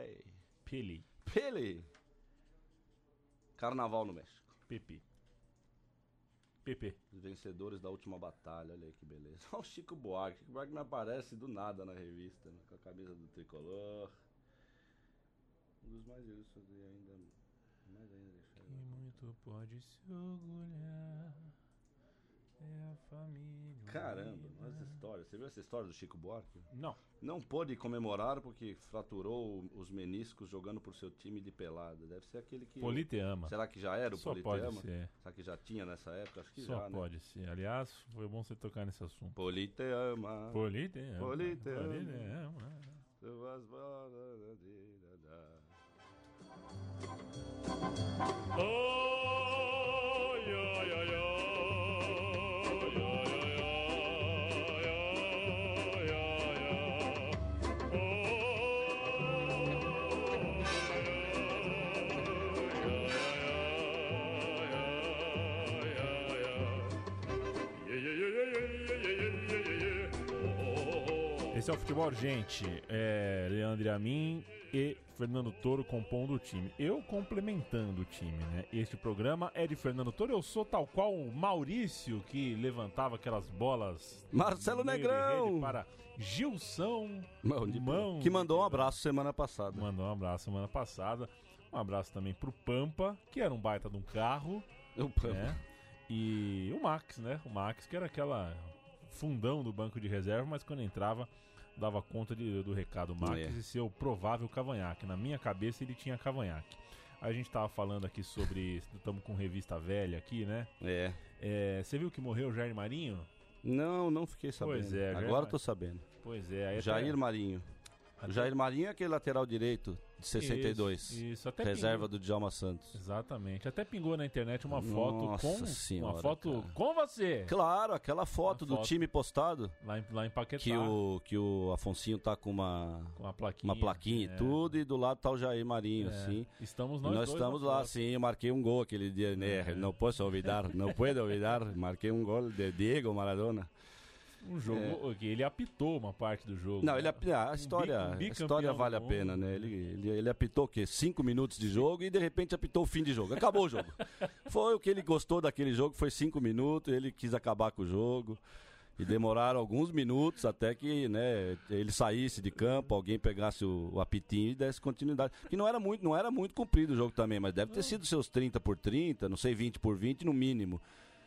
Uruguai. Pele. Pele. Carnaval no México. Pepe. Pepe. Os vencedores da última batalha, olha aí que beleza. Olha o Chico Buarque. Chico Buarque me aparece do nada na revista, né? com a camisa do tricolor. Um dos mais ilustres ainda. Mais ainda deixa eu E muito pode se orgulhar. É a família. Caramba, unida. olha essa história. Você viu essa história do Chico Buarque? Não. Não pôde comemorar porque fraturou os meniscos jogando por seu time de pelada. Deve ser aquele que. Politeama. Será que já era o Só Politeama? pode ser. Será que já tinha nessa época? Acho que Só já, né? pode ser. Aliás, foi bom você tocar nesse assunto. Politeama. Politeama. Politeama. Politeama. Suas bolas Esse é o futebol, gente. É Leandro e a mim e Fernando Toro compondo o time. Eu complementando o time, né? Este programa é de Fernando Toro. Eu sou tal qual o Maurício que levantava aquelas bolas. Marcelo Negrão! Para Gilson Mão Mão que mandou um abraço semana passada. Mandou um abraço semana passada. Um abraço também pro Pampa, que era um baita de um carro, O Pampa. né? E o Max, né? O Max, que era aquela fundão do banco de reserva, mas quando entrava dava conta de- do recado Max É. e seu provável cavanhaque. Na minha cabeça ele tinha cavanhaque. A gente tava falando aqui sobre. Estamos com revista velha aqui, né? É. É, Você viu que morreu o Jair Marinho? Não, não fiquei sabendo. Pois é, Jair Agora Ma- tô sabendo. Pois é. Aí até- Jair Marinho. Até- Jair Marinho é aquele lateral direito de 62. Isso, isso, até reserva pingou- do Djalma Santos. Exatamente. Até pingou na internet uma foto Nossa com. senhora, uma foto cara. com você. Claro, aquela foto Uma do foto. time postado Lá em, lá em Paquetá. que o, que o Afonsinho tá com uma, Com uma plaquinha. uma plaquinha é. e tudo, e do lado tá o Jair Marinho, É. assim. Estamos E nós, nós estamos lá, foto. sim. Eu marquei um gol aquele dia, né? Não posso olvidar, não puedo olvidar. Marquei um gol de Diego Maradona. Um jogo que ele apitou uma parte do jogo. Não, né? ele ah, a história, bi- um a história vale a pena, né? Ele, ele, ele apitou o quê? Cinco minutos de jogo e de repente apitou o fim de jogo. Acabou o jogo. foi o que ele gostou daquele jogo, foi cinco minutos, ele quis acabar com o jogo. E demoraram alguns minutos até que né, ele saísse de campo, alguém pegasse o, o apitinho e desse continuidade. Que não era muito, não era muito comprido o jogo também, mas deve ter sido seus 30 por 30, não sei, 20 por 20 no mínimo.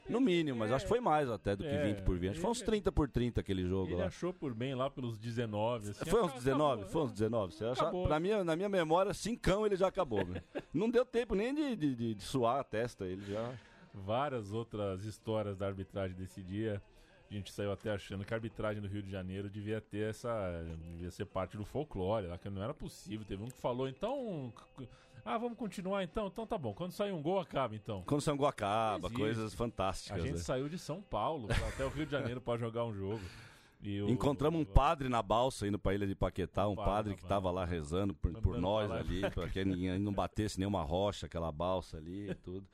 No mínimo, mas acho que foi mais até do que É, 20 por 20. Acho que foi uns ele- 30 por 30 aquele jogo Ele lá. achou por bem lá pelos 19. Assim, Foi uns acabou, 19? é. Foi uns 19. Você acha, Acabou. na, minha, na minha memória, cincão ele já acabou. Não deu tempo nem de, de, de- de suar a testa. Ele já. Várias outras histórias da arbitragem desse dia. A gente saiu até achando que a arbitragem do Rio de Janeiro devia ter essa. devia ser parte do folclore, lá, que não era possível. Teve um que falou, então. Ah, vamos continuar então? Então tá bom. Quando sair um gol, acaba então. Quando Sangu acaba, Existe. coisas A fantásticas. gente né? saiu de São Paulo até o Rio de Janeiro pra jogar um jogo. Encontramos um padre na balsa indo pra ilha de Paquetá, um padre que tava lá rezando por, por nós ali, pra que ninguém não batesse nenhuma rocha, aquela balsa ali e tudo.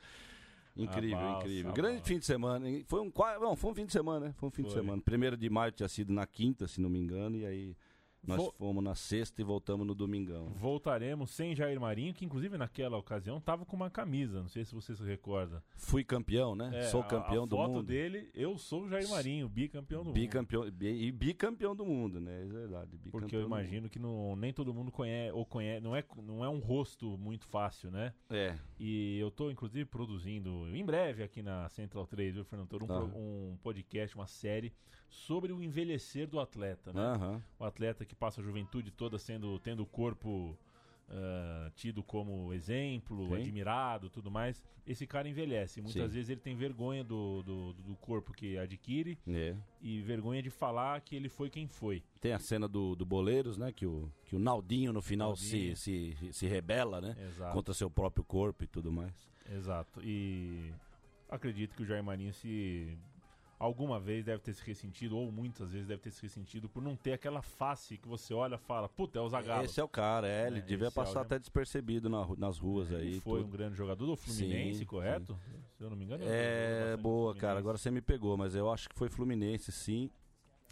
Incrível, A balsa, incrível. a Grande fim de semana. Foi um, não, foi um fim de semana, né? Foi um fim de Foi. semana. Primeiro de maio tinha sido na quinta, se não me engano, e aí nós fomos na sexta e voltamos no domingão. Voltaremos sem Jair Marinho, que inclusive naquela ocasião tava com uma camisa, não sei se você se recorda. Fui campeão, né? É, Sou a- campeão a, do foto mundo. dele, eu sou o Jair Marinho, bicampeão do mundo. Bicampeão, bi- e bicampeão do mundo, né? É verdade. Porque eu do imagino que não, nem todo mundo conhece, ou conhece, não é, não é um rosto muito fácil, né? mundo. É. E eu tô, inclusive, produzindo em breve aqui na Central 3, viu, Fernando? Toro, Um, Tá. um podcast, uma série sobre o envelhecer do atleta, né? Aham. O atleta que passa a juventude toda sendo, tendo o corpo ah, tido como exemplo, Sim. admirado tudo mais. Esse cara envelhece. Muitas Sim. vezes ele tem vergonha do, do, do corpo que adquire É. e vergonha de falar que ele foi quem foi. Tem a cena do, do Boleiros, né? Que o, que o Naldinho no final Naldinho. Se, se, se rebela, né? Exato. Contra seu próprio corpo e tudo mais. Exato. E acredito que o Jair Marinho se alguma vez deve ter se ressentido, ou muitas vezes deve ter se ressentido por não ter aquela face que você olha e fala, puta, é o Zagallo. Esse é o cara, é. Ele É, devia esse é o- passar até despercebido na nas ruas Ele aí. foi tudo. um grande jogador do Fluminense, Sim, correto? Se eu não me engano. É, boa, cara. Agora você me pegou, mas eu acho que foi Fluminense, sim.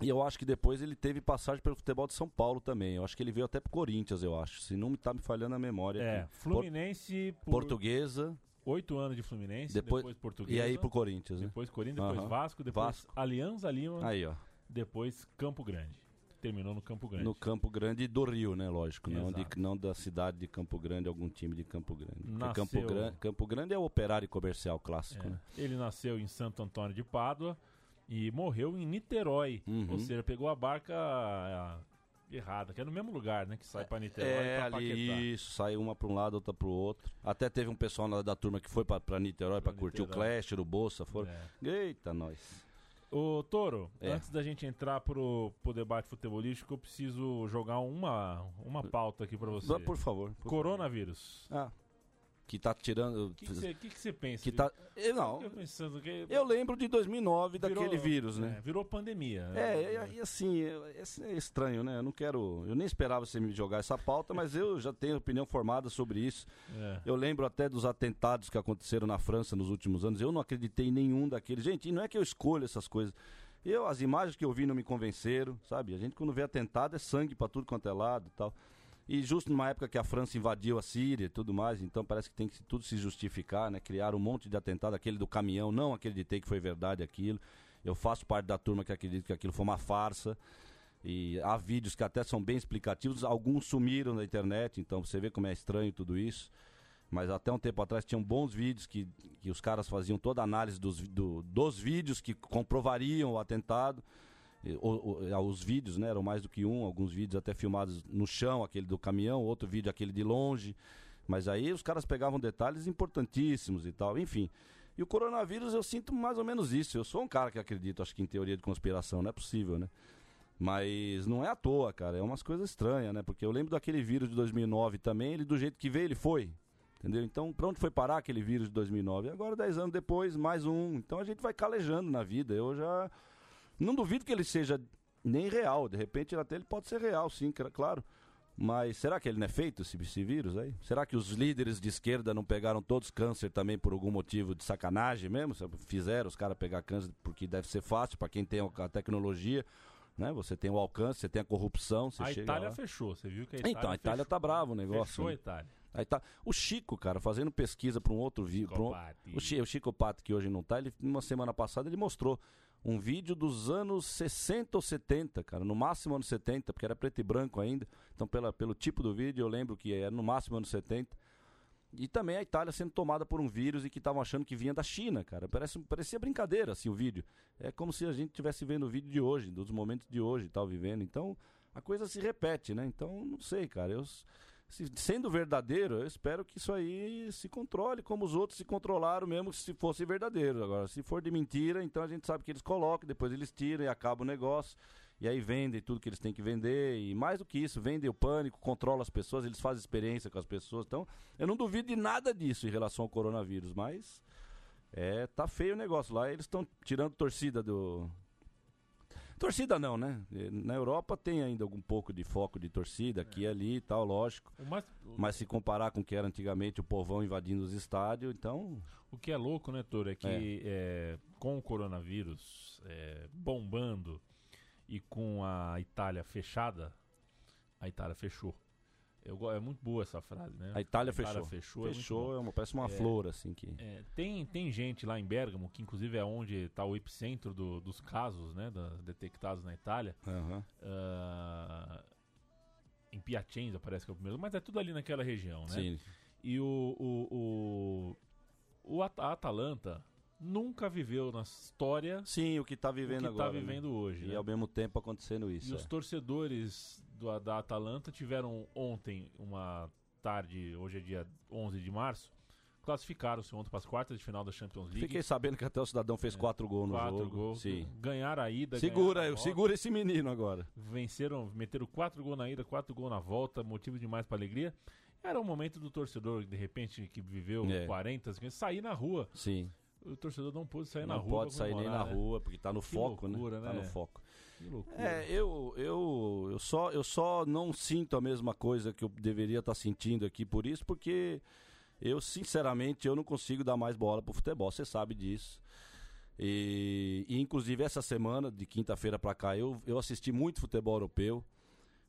E eu acho que depois ele teve passagem pelo futebol de São Paulo também. Eu acho que ele veio até pro Corinthians, eu acho. Se não me tá me falhando a memória. É, aqui. Fluminense por Portuguesa. Oito anos de Fluminense, Depois- depois, Portuguesa. E aí pro Corinthians, né? Depois Corinthians, depois Aham. Vasco, depois Vasco. Alianza Lima, Aí, ó. depois Campo Grande. Terminou no Campo Grande. No Campo Grande do Rio, né? Lógico. Não, de- Exato. não da cidade de Campo Grande, algum time de Campo Grande. Nasceu- Campo, Gran- Campo Grande é o operário comercial clássico, É. né? Ele nasceu em Santo Antônio de Pádua e morreu em Niterói. Uhum. Ou seja, pegou a barca errada, que é no mesmo lugar, né? Que sai pra Niterói e É, pra ali, Paquetá. isso, saiu uma para um lado, outra pro outro. Até teve um pessoal na- da turma que foi pra, pra Niterói pra Pra curtir o. Clash, o Bolsa, foram. É. Eita, nós. Ô, Toro, É. antes da gente entrar pro, pro debate futebolístico, eu preciso jogar uma, uma pauta aqui pra você. Por favor. por Coronavírus. favor. Ah, que tá tirando. O que você que que você pensa? que tá. Eu, não, Eu pensando que eu lembro de 2009 virou- daquele vírus, né? é, virou pandemia. É, e, e assim, é, é estranho, né? Eu não quero. Eu nem esperava você me jogar essa pauta, mas eu já tenho opinião formada sobre isso. É. Eu lembro até dos atentados que aconteceram na França nos últimos anos. Eu não acreditei em nenhum daqueles. Gente, e não é que eu escolho essas coisas. Eu, as imagens que eu vi não me convenceram, sabe? A gente quando vê atentado é sangue pra tudo quanto é lado e tal. E justo numa época que a França invadiu a Síria e tudo mais, então parece que tem que tudo se justificar, né? Criaram um monte de atentado, aquele do caminhão, não acreditei que foi verdade aquilo. Eu faço parte da turma que acredita que aquilo foi uma farsa. E há vídeos que até são bem explicativos, alguns sumiram na internet, então você vê como é estranho tudo isso. Mas até um tempo atrás tinham bons vídeos que, que os caras faziam toda a análise dos, do- dos vídeos que comprovariam o atentado. Ah, os vídeos, né? Eram mais do que um, alguns vídeos até filmados no chão, aquele do caminhão, outro vídeo aquele de longe. Mas aí os caras pegavam detalhes importantíssimos e tal, enfim. E o coronavírus eu sinto mais ou menos isso. Eu sou um cara que acredito, acho que em teoria de conspiração, não é possível, né? Mas não é à toa, cara. É umas coisas estranhas, né? Porque eu lembro daquele vírus de 2009 também, ele do jeito que veio, ele foi. Entendeu? Então, pra onde foi parar aquele vírus de 2009? E agora, 10 anos depois, mais um. Então a gente vai calejando na vida. Eu já. Não duvido que ele seja nem real. De repente, até ele pode ser real, sim, claro. Mas será que ele não é feito, esse, esse vírus aí? Será que os líderes de esquerda não pegaram todos câncer também por algum motivo de sacanagem mesmo? Fizeram os caras pegar câncer porque deve ser fácil para quem tem a tecnologia. Né? Você tem o alcance, você tem a corrupção, você A chega Itália lá. fechou, você viu que a Itália Então, a Itália fechou, tá bravo o negócio. Fechou a né? Itália. Aí tá. O Chico, cara, fazendo pesquisa para um outro vídeo. O, Chi- o Chico Pato, que hoje não tá, ele, uma semana passada ele mostrou um vídeo dos anos 60 ou 70, cara, no máximo anos 70, porque era preto e branco ainda. Então, pela, pelo tipo do vídeo, eu lembro que era no máximo anos 70. E também a Itália sendo tomada por um vírus e que estavam achando que vinha da China, cara. Parece, parecia brincadeira, assim, o vídeo. É como se a gente estivesse vendo o vídeo de hoje, dos momentos de hoje tal, vivendo. Então, a coisa se repete, né? Então, não sei, cara. Eu, se- sendo verdadeiro, eu espero que isso aí se controle como os outros se controlaram mesmo se fosse verdadeiro. Agora, se for de mentira, então a gente sabe que eles colocam, depois eles tiram e acaba o negócio. E aí vendem tudo que eles têm que vender. E mais do que isso, vendem o pânico, controlam as pessoas, eles fazem experiência com as pessoas. Então, eu não duvido de nada disso em relação ao coronavírus, mas é, tá feio o negócio lá. Eles estão tirando torcida do. Torcida não, né? Na Europa tem ainda algum pouco de foco de torcida, aqui e ali e tal, lógico. O- Mas se comparar com o que era antigamente o povão invadindo os estádios, então. o que é louco, né, Toro, é que é, com o coronavírus é, bombando e com a Itália fechada, a Itália fechou. Eu, é muito boa essa frase, né? A Itália fechou. fechou. é Fechou, é uma, parece uma É. flor, assim que. É, tem, tem gente lá em Bergamo, que inclusive é onde está o epicentro do- dos casos né, da- detectados na Itália. Aham. ah, em Piacenza parece que é o primeiro, mas é tudo ali naquela região, né? Sim. E o, o, o, o At- a Atalanta nunca viveu na história Sim, o que tá o que vivendo está agora. né? vivendo hoje. E né? ao mesmo tempo acontecendo E isso. os é. torcedores do, da Atalanta tiveram ontem, uma tarde, hoje é dia 11 de março, classificaram-se ontem para as quartas de final da Champions League. Fiquei sabendo que até o cidadão fez quatro gols no É. quatro jogo. gols. Sim. Ganharam a ida. Segura, a volta. segura esse menino agora. venceram, meteram quatro gols na ida, quatro gols na volta, motivo demais para alegria. Era o momento do torcedor, de repente, que viveu É. 40, 50, sair na rua. Sim. O torcedor não pôde sair na não rua. pode pra sair nem na né? rua, porque tá no foco, loucura, né? Tá né? no foco. Que loucura. É, eu, eu, eu, só, eu só não sinto a mesma coisa que eu deveria estar sentindo aqui por isso, porque eu, sinceramente, eu não consigo dar mais bola pro futebol, você sabe disso. E, e inclusive essa semana, de quinta-feira para cá, eu, eu assisti muito futebol europeu.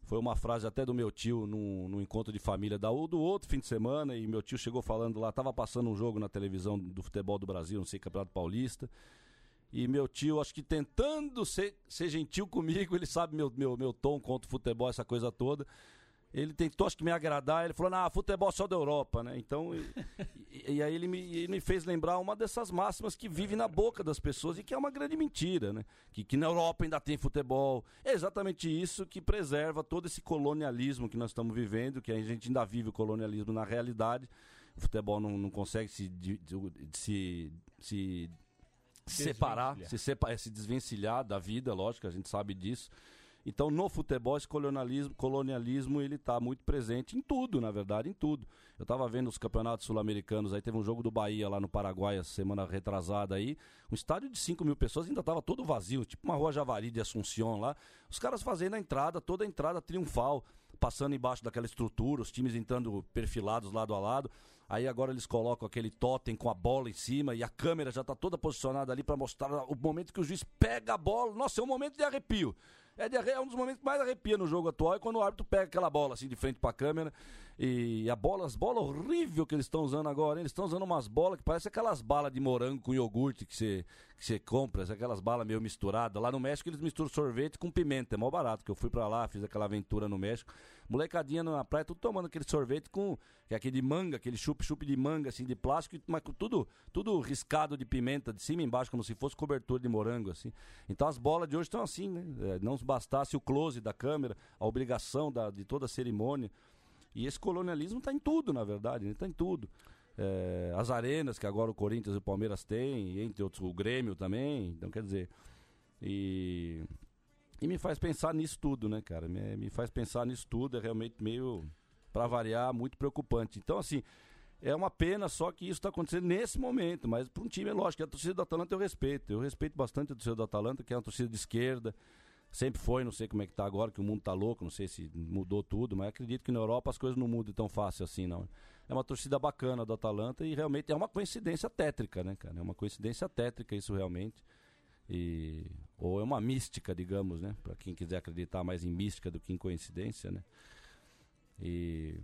Foi uma frase até do meu tio num, num encontro de família da, do outro fim de semana, e meu tio chegou falando lá, tava passando um jogo na televisão do futebol do Brasil, não sei, Campeonato Paulista. E meu tio, acho que tentando ser, ser gentil comigo, ele sabe meu, meu, meu tom contra o futebol, essa coisa toda. Ele tentou, acho que, me agradar. Ele falou, ah, futebol só da Europa, né? Então, e, e, aí ele me, ele me, fez lembrar uma dessas máximas que vive na boca das pessoas e que é uma grande mentira, né? Que, que na Europa ainda tem futebol. É exatamente isso que preserva todo esse colonialismo que nós estamos vivendo, que a gente ainda vive o colonialismo na realidade. O futebol não, não consegue se, de, de, se, se separar, se, separ, se desvencilhar da vida, lógico, a gente sabe disso. Então, no futebol, esse colonialismo, colonialismo ele está muito presente em tudo, na verdade, em tudo. Eu estava vendo os campeonatos sul-americanos, aí teve um jogo do Bahia lá no Paraguai, semana retrasada aí. Um estádio de 5 mil pessoas ainda estava todo vazio, tipo uma rua Javari de Assunção lá. Os caras fazendo a entrada, toda a entrada triunfal, passando embaixo daquela estrutura, os times entrando perfilados lado a lado. Aí agora eles colocam aquele totem com a bola em cima e a câmera já está toda posicionada ali para mostrar o momento que o juiz pega a bola. Nossa, é um momento de arrepio. É, de, é um dos momentos que mais arrepia no jogo atual é quando o árbitro pega aquela bola assim de frente para a câmera e a bola, as bolas horrível que eles estão usando agora, hein? eles estão usando umas bolas que parecem aquelas balas de morango com iogurte que você que você compra, aquelas balas meio misturadas. Lá no México eles misturam sorvete com pimenta, é mó barato, que eu fui para lá, fiz aquela aventura no México. Molecadinha na praia, tudo tomando aquele sorvete com que é aquele manga, aquele chup-chup de manga assim de plástico, mas tudo tudo riscado de pimenta de cima e embaixo como se fosse cobertura de morango assim. Então as bolas de hoje estão assim, né? É, não bastasse o close da câmera, a obrigação da, de toda a cerimônia. E esse colonialismo está em tudo, na verdade, está né? em tudo. É, as arenas que agora o Corinthians e o Palmeiras têm, entre outros o Grêmio também. Então, quer dizer. E, e me faz pensar nisso tudo, né, cara? Me, me faz pensar nisso tudo. É realmente meio, para variar, muito preocupante. Então, assim, é uma pena só que isso está acontecendo nesse momento. Mas para um time, é lógico, a torcida do Atalanta eu respeito. Eu respeito bastante a torcida do Atalanta, que é uma torcida de esquerda. Sempre foi, não sei como é que tá agora, que o mundo tá louco, não sei se mudou tudo, mas acredito que na Europa as coisas não mudam tão fácil assim, não. É uma torcida bacana do Atalanta e realmente é uma coincidência tétrica, né, cara? É uma coincidência tétrica isso realmente. E ou é uma mística, digamos, né, para quem quiser acreditar mais em mística do que em coincidência, né? E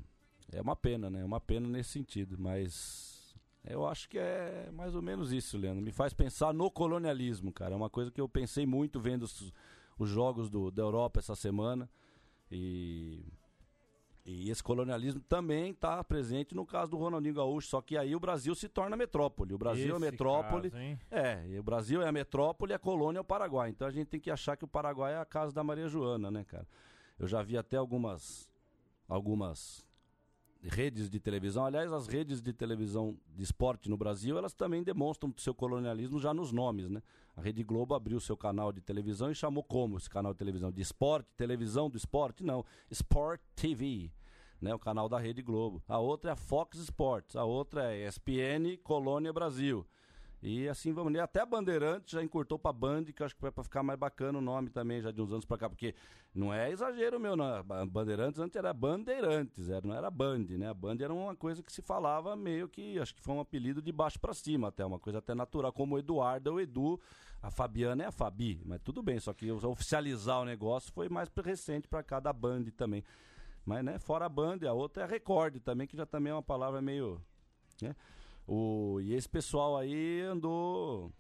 é uma pena, né? É uma pena nesse sentido, mas eu acho que é mais ou menos isso, Leandro. Me faz pensar no colonialismo, cara. É uma coisa que eu pensei muito vendo os os jogos do, da Europa essa semana. E, e esse colonialismo também está presente no caso do Ronaldinho Gaúcho, só que aí o Brasil se torna metrópole. O Brasil esse é metrópole. Caso, é, o Brasil é a metrópole e a colônia é o Paraguai. Então a gente tem que achar que o Paraguai é a casa da Maria Joana, né, cara? Eu já vi até algumas algumas redes de televisão. Aliás, as redes de televisão de esporte no Brasil, elas também demonstram seu colonialismo já nos nomes, né? A Rede Globo abriu seu canal de televisão e chamou como esse canal de televisão? De esporte, televisão do esporte? Não, Sport TV, né? O canal da Rede Globo. A outra é a Fox Sports, a outra é ESPN Colônia Brasil. E assim vamos. Até a Bandeirantes já encurtou pra Band, que eu acho que vai ficar mais bacana o nome também, já de uns anos pra cá, porque não é exagero meu, não. Bandeirantes antes era Bandeirantes, era, não era Band, né? A Band era uma coisa que se falava meio que, acho que foi um apelido de baixo pra cima até, uma coisa até natural, como o Eduardo o Edu, a Fabiana é a Fabi, mas tudo bem, só que oficializar o negócio foi mais recente pra cá da Band também. Mas, né, fora a Band, a outra é a Record também, que já também é uma palavra meio. Né? O, e esse pessoal aí andou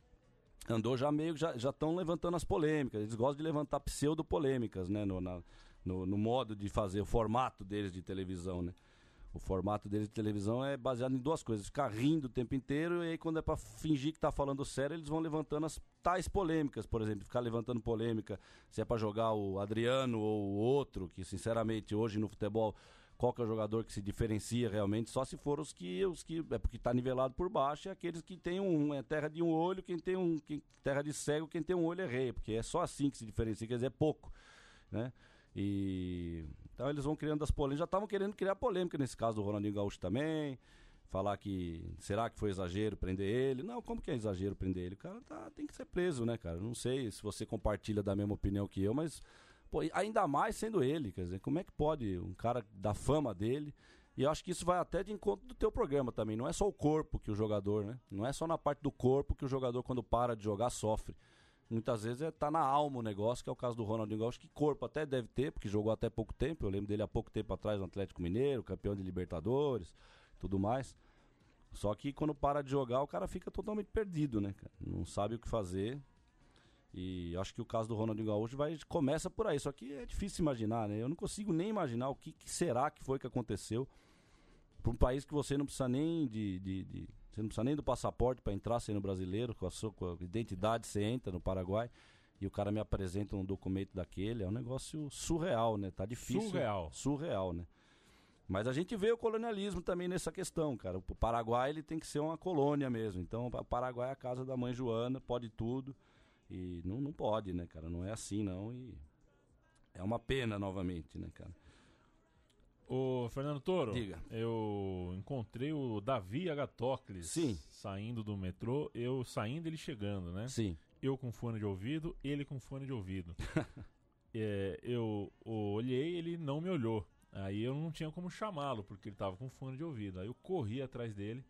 andou já meio já estão levantando as polêmicas. Eles gostam de levantar pseudo polêmicas, né, no, na, no, no, modo de fazer o formato deles de televisão, né? O formato deles de televisão é baseado em duas coisas: ficar rindo o tempo inteiro e aí quando é para fingir que tá falando sério, eles vão levantando as tais polêmicas, por exemplo, ficar levantando polêmica se é para jogar o Adriano ou o outro, que sinceramente hoje no futebol qual que é o jogador que se diferencia realmente, só se for os que, os que é porque está nivelado por baixo, é aqueles que tem um, é terra de um olho, quem tem um, quem, terra de cego, quem tem um olho é rei, porque é só assim que se diferencia, quer dizer, é pouco, né? E então eles vão criando as polêmicas, já estavam querendo criar polêmica nesse caso do Ronaldinho Gaúcho também, falar que será que foi exagero prender ele? Não, como que é exagero prender ele? O cara tá, tem que ser preso, né, cara? Não sei se você compartilha da mesma opinião que eu, mas Ainda mais sendo ele, quer dizer, como é que pode um cara da fama dele E eu acho que isso vai até de encontro do teu programa também. Não é só o corpo que o jogador, né? Não é só na parte do corpo que o jogador, quando para de jogar, sofre. Muitas vezes é, tá na alma o negócio, que é o caso do Ronaldinho Gaúcho, que corpo até deve ter, porque jogou até pouco tempo. Eu lembro dele há pouco tempo atrás no Atlético Mineiro, campeão de Libertadores, tudo mais. Só que quando para de jogar, o cara fica totalmente perdido, né? Não sabe o que fazer. E acho que o caso do Ronaldinho Gaúcho vai, começa por aí. Só que é difícil imaginar, né? Eu não consigo nem imaginar o que, que será que foi que aconteceu para um país que você não precisa nem de, de, de você não precisa nem do passaporte para entrar sendo brasileiro, com a sua com a identidade você entra no Paraguai e o cara me apresenta um documento daquele, é um negócio surreal, né? Tá difícil. Surreal. Surreal, né? Mas a gente vê o colonialismo também nessa questão, cara. O Paraguai ele tem que ser uma colônia mesmo. Então, o Paraguai é a casa da mãe Joana, pode tudo. E não, não pode, né, cara? Não é assim, não. E é uma pena novamente, né, cara? Ô, Fernando Toro, Diga. eu encontrei o Davi Agatocles Sim. saindo do metrô, eu saindo ele chegando, né? Sim. Eu com fone de ouvido, ele com fone de ouvido. É, eu olhei, ele não me olhou. Aí eu não tinha como chamá-lo, porque ele tava com fone de ouvido. Aí eu corri atrás dele,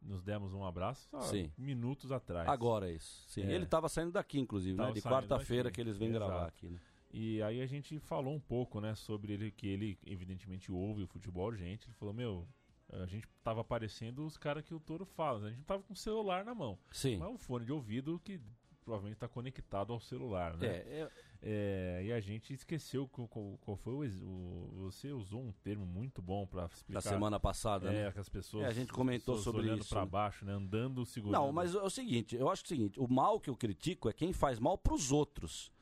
nos demos um abraço, só Sim. minutos atrás. Agora é isso. Sim. É. Ele estava saindo daqui, inclusive, Tava né? De quarta-feira que eles vêm Exato. gravar aqui, né? E aí a gente falou um pouco, né, sobre ele, que ele evidentemente ouve o futebol gente. Ele falou, meu, a gente tava parecendo os caras que o Toro fala, né? a gente tava com o celular na mão. Sim. Mas um fone de ouvido que provavelmente está conectado ao celular, né? É, é, É, e a gente esqueceu qual, qual- foi o, o- Você usou um termo muito bom para explicar. da semana passada, É, né? que as pessoas. É, a gente comentou sobre olhando isso, para né? baixo, né? Andando, segurando. Não, mas é o seguinte, eu acho que é o seguinte, o mal que eu critico é quem faz mal pros outros.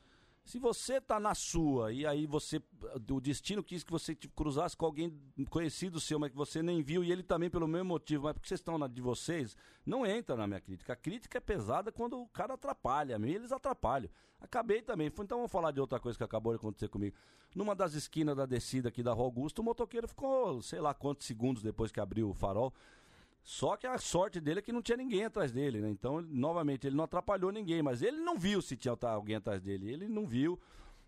Se você tá na sua e aí você o destino quis que você cruzasse com alguém conhecido seu, mas que você nem viu e ele também pelo mesmo motivo, mas porque vocês estão na de vocês, não entra na minha crítica. A crítica é pesada quando o cara atrapalha, mim eles atrapalham. Acabei também, então vamos falar de outra coisa que acabou de acontecer comigo. Numa das esquinas da descida aqui da Rua Augusto, o motoqueiro ficou, sei lá quantos segundos depois que abriu o farol, só que a sorte dele é que não tinha ninguém atrás dele, né? Então, novamente, ele não atrapalhou ninguém, mas ele não viu se tinha ta- alguém atrás dele. Ele não viu,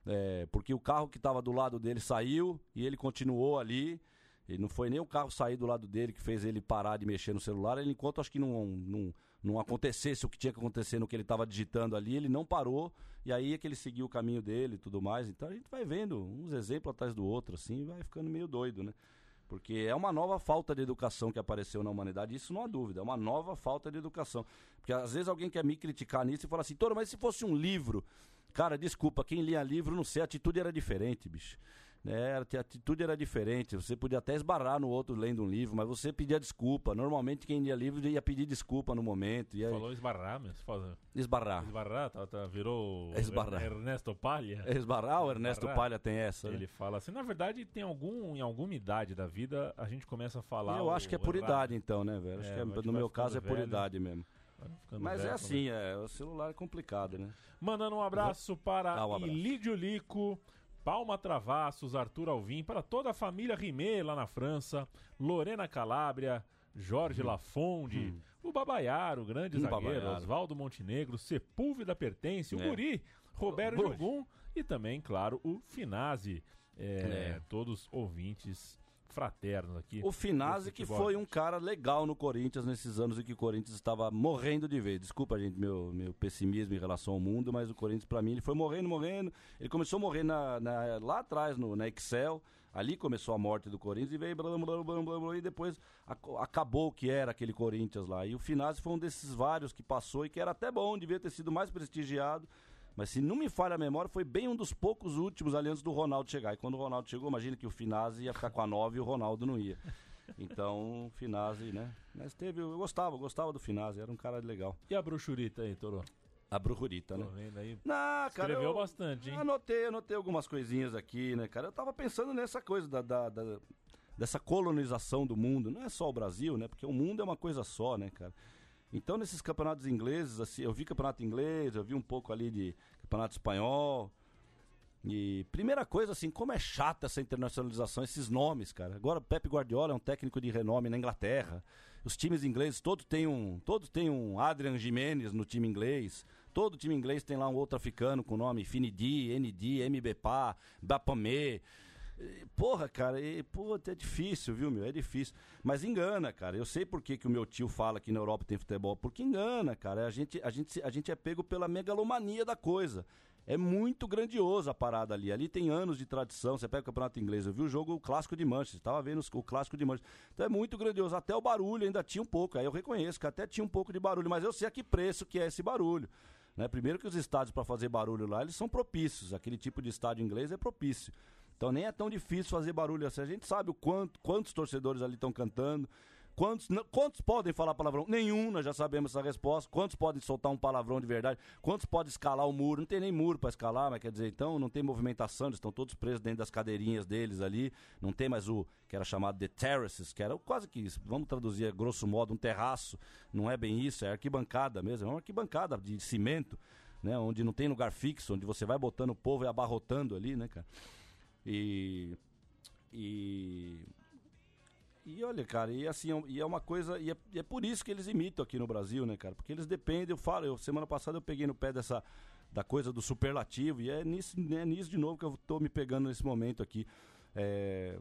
é, porque o carro que estava do lado dele saiu e ele continuou ali. E não foi nem o carro sair do lado dele que fez ele parar de mexer no celular. Ele, enquanto acho que não, não, não acontecesse o que tinha que acontecer no que ele estava digitando ali, ele não parou. E aí é que ele seguiu o caminho dele e tudo mais. Então a gente vai vendo uns exemplos atrás do outro, assim, vai ficando meio doido, né? Porque é uma nova falta de educação que apareceu na humanidade, isso não há dúvida, é uma nova falta de educação. Porque às vezes alguém quer me criticar nisso e fala assim, Toro, mas se fosse um livro, cara, desculpa, quem lia livro, não sei, a atitude era diferente, bicho. É, a atitude era diferente, você podia até esbarrar no outro lendo um livro, mas você pedia desculpa. Normalmente quem lia livro ia pedir desculpa no momento, ia Falou esbarrar, mas fala- esbarrar. esbarrar, tá, tá, virou Esbarrar. Ernesto Palha. Esbarrar, o Ernesto Esbarrar. Palha tem essa. né? Ele fala assim, na verdade, tem algum, em alguma idade da vida, a gente começa a falar. Eu acho que é por errado. idade então, né, velho? É, é- no meu caso é por velho. idade mesmo. Mas é velho, assim, é, o celular é complicado, né? Mandando um abraço para Ah, um abraço. Ilídio Lico, Palma Travassos, Arthur Alvim, para toda a família Rimé lá na França, Lorena Calabria, Jorge Lafonde, o Babaiaro, o grande Hum, zagueiro. Oswaldo Montenegro, Sepúlveda Pertence, o É. Guri, Roberto. Jogum e também, claro, o Finazzi. É, É. Todos ouvintes fraternos aqui. O Finazzi, que foi um cara legal no Corinthians nesses anos em que o Corinthians estava morrendo de ver. Desculpa, gente, meu, meu pessimismo em relação ao mundo, mas o Corinthians, pra mim, ele foi morrendo, morrendo. Ele começou a morrer na, na- lá atrás, no, na Excel. Ali começou a morte do Corinthians e veio blá, blá, blá, blá, blá, e depois ac- acabou o que era aquele Corinthians lá. E o Finazzi foi um desses vários que passou e que era até bom, devia ter sido mais prestigiado. Mas se não me falha a memória, foi bem um dos poucos últimos ali antes do Ronaldo chegar. E quando o Ronaldo chegou, imagina que o Finazzi ia ficar com a 9 e o Ronaldo não ia. Então, o Finazzi, né? Mas teve, eu gostava, eu gostava do Finazzi, era um cara legal. E a bruxurita aí, Toro? A Brujurita, Tô né? vendo aí. Não, cara. Escreveu eu- bastante, hein? Anotei, anotei algumas coisinhas aqui, né, cara? Eu tava pensando nessa coisa da, da- da- dessa colonização do mundo. Não é só o Brasil, né? Porque o mundo é uma coisa só, né, cara? Então, nesses campeonatos ingleses, assim, eu vi campeonato inglês, eu vi um pouco ali de campeonato espanhol. E primeira coisa, assim, como é chata essa internacionalização, esses nomes, cara. Agora, Pep Guardiola é um técnico de renome na Inglaterra. Os times ingleses, todos têm um, todos têm um Adrian Jimenez no time inglês. Todo time inglês tem lá um outro africano com o nome Finidi, ND, MBPA, Bapamé. Porra, cara, e, é difícil, viu, meu? É difícil. Mas engana, cara. Eu sei por que, que o meu tio fala que na Europa tem futebol. Porque engana, cara. A gente, a, gente, a gente é pego pela megalomania da coisa. É muito grandioso a parada ali. Ali tem anos de tradição. Você pega o campeonato inglês. Eu vi o jogo o clássico de Manchester. Estava vendo o clássico de Manchester. Então é muito grandioso. Até o barulho ainda tinha um pouco. Aí eu reconheço que até tinha um pouco de barulho. Mas eu sei a que preço que é esse barulho. Né? Primeiro que os estádios para fazer barulho lá, eles são propícios. Aquele tipo de estádio inglês é propício. Então nem é tão difícil fazer barulho assim. A gente sabe o quanto, quantos torcedores ali estão cantando. Quantos, quantos podem falar palavrão? Nenhum, nós já sabemos essa resposta. Quantos podem soltar um palavrão de verdade? Quantos podem escalar o muro? Não tem nem muro para escalar, mas quer dizer, então não tem movimentação, eles estão todos presos dentro das cadeirinhas deles ali. Não tem mais o que era chamado de terraces, que era quase que isso. Vamos traduzir a grosso modo, um terraço. Não é bem isso, é arquibancada mesmo. É uma arquibancada de cimento, né? Onde não tem lugar fixo, onde você vai botando o povo e abarrotando ali, né, cara? E. E. E olha, cara, e assim, e é uma coisa, e é, e é, por isso que eles imitam aqui no Brasil, né, cara? Porque eles dependem, eu falo, eu, semana passada eu peguei no pé dessa, da coisa do superlativo, e é nisso, é nisso de novo que eu tô me pegando nesse momento aqui. É,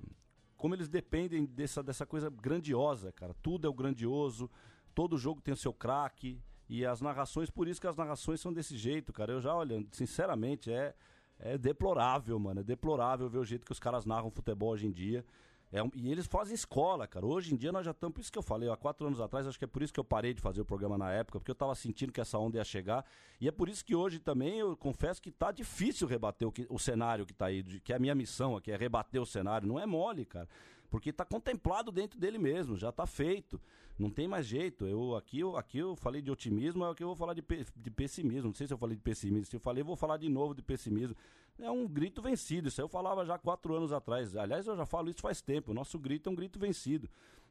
como eles dependem dessa, dessa coisa grandiosa, cara. Tudo é o grandioso, todo jogo tem o seu craque, e as narrações, por isso que as narrações são desse jeito, cara. Eu já, olha, sinceramente, é é deplorável, mano. É deplorável ver o jeito que os caras narram futebol hoje em dia. É, e eles fazem escola, cara. Hoje em dia nós já estamos. Por isso que eu falei, há quatro anos atrás, acho que é por isso que eu parei de fazer o programa na época, porque eu estava sentindo que essa onda ia chegar. E é por isso que hoje também eu confesso que tá difícil rebater o, que, o cenário que tá aí, que é a minha missão aqui, é rebater o cenário. Não é mole, cara. Porque está contemplado dentro dele mesmo, já está feito. Não tem mais jeito. Eu aqui, eu aqui eu falei de otimismo, é o que eu vou falar de, pe de pessimismo. Não sei se eu falei de pessimismo. Se eu falei, eu vou falar de novo de pessimismo. É um grito vencido. Isso eu falava já quatro anos atrás. Aliás, eu já falo isso faz tempo. O nosso grito é um grito vencido.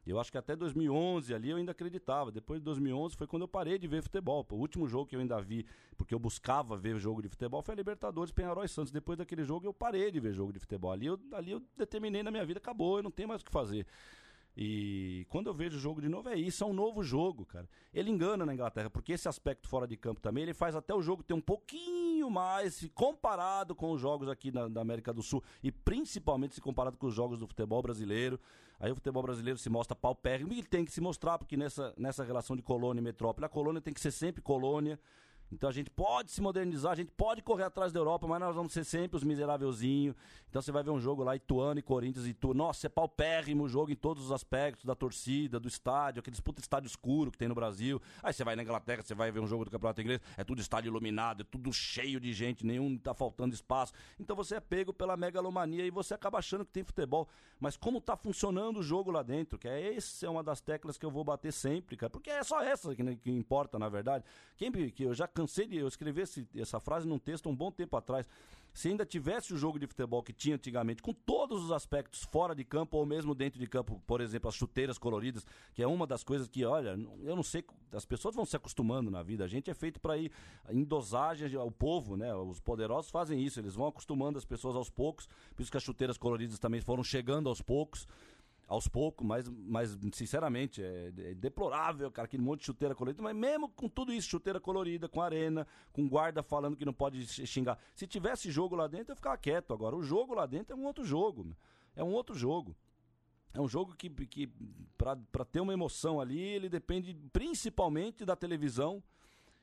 Eu acho que até 2011 ali eu ainda acreditava. Depois de 2011 foi quando eu parei de ver futebol. O último jogo que eu ainda vi, porque eu buscava ver jogo de futebol, foi a Libertadores Penharol e Santos. Depois daquele jogo eu parei de ver jogo de futebol. Ali eu, ali eu determinei na minha vida, acabou, eu não tenho mais o que fazer. E quando eu vejo o jogo de novo, é isso, é um novo jogo, cara. Ele engana na Inglaterra, porque esse aspecto fora de campo também, ele faz até o jogo ter um pouquinho mais, comparado com os jogos aqui na, na América do Sul, e principalmente se comparado com os jogos do futebol brasileiro. Aí o futebol brasileiro se mostra paupérrimo e tem que se mostrar, porque nessa, nessa relação de colônia e metrópole, a colônia tem que ser sempre colônia. Então a gente pode se modernizar, a gente pode correr atrás da Europa, mas nós vamos ser sempre os miserávelzinhos. Então você vai ver um jogo lá, Ituano e Corinthians e tu, nossa, é paupérrimo o jogo em todos os aspectos, da torcida, do estádio, aquele puta estádio escuro que tem no Brasil. Aí você vai na Inglaterra, você vai ver um jogo do Campeonato Inglês, é tudo estádio iluminado, é tudo cheio de gente, nenhum tá faltando espaço. Então você é pego pela megalomania e você acaba achando que tem futebol. Mas como tá funcionando o jogo lá dentro, que é essa é uma das teclas que eu vou bater sempre, cara, porque é só essa que, que importa, na verdade. Quem que eu já cansei de. Eu escrevi esse, essa frase num texto um bom tempo atrás. Se ainda tivesse o jogo de futebol que tinha antigamente, com todos os aspectos fora de campo ou mesmo dentro de campo, por exemplo, as chuteiras coloridas, que é uma das coisas que, olha, eu não sei, as pessoas vão se acostumando na vida. A gente é feito para ir em dosagem, o povo, né? Os poderosos fazem isso, eles vão acostumando as pessoas aos poucos, por isso que as chuteiras coloridas também foram chegando aos poucos aos poucos, mas, mas sinceramente, é, é, deplorável, cara, aquele monte de chuteira colorida. Mas mesmo com tudo isso, chuteira colorida, com arena, com guarda falando que não pode xingar. Se tivesse jogo lá dentro, eu ficava quieto. Agora, o jogo lá dentro é um outro jogo. É um outro jogo. É um jogo que, que para ter uma emoção ali, ele depende principalmente da televisão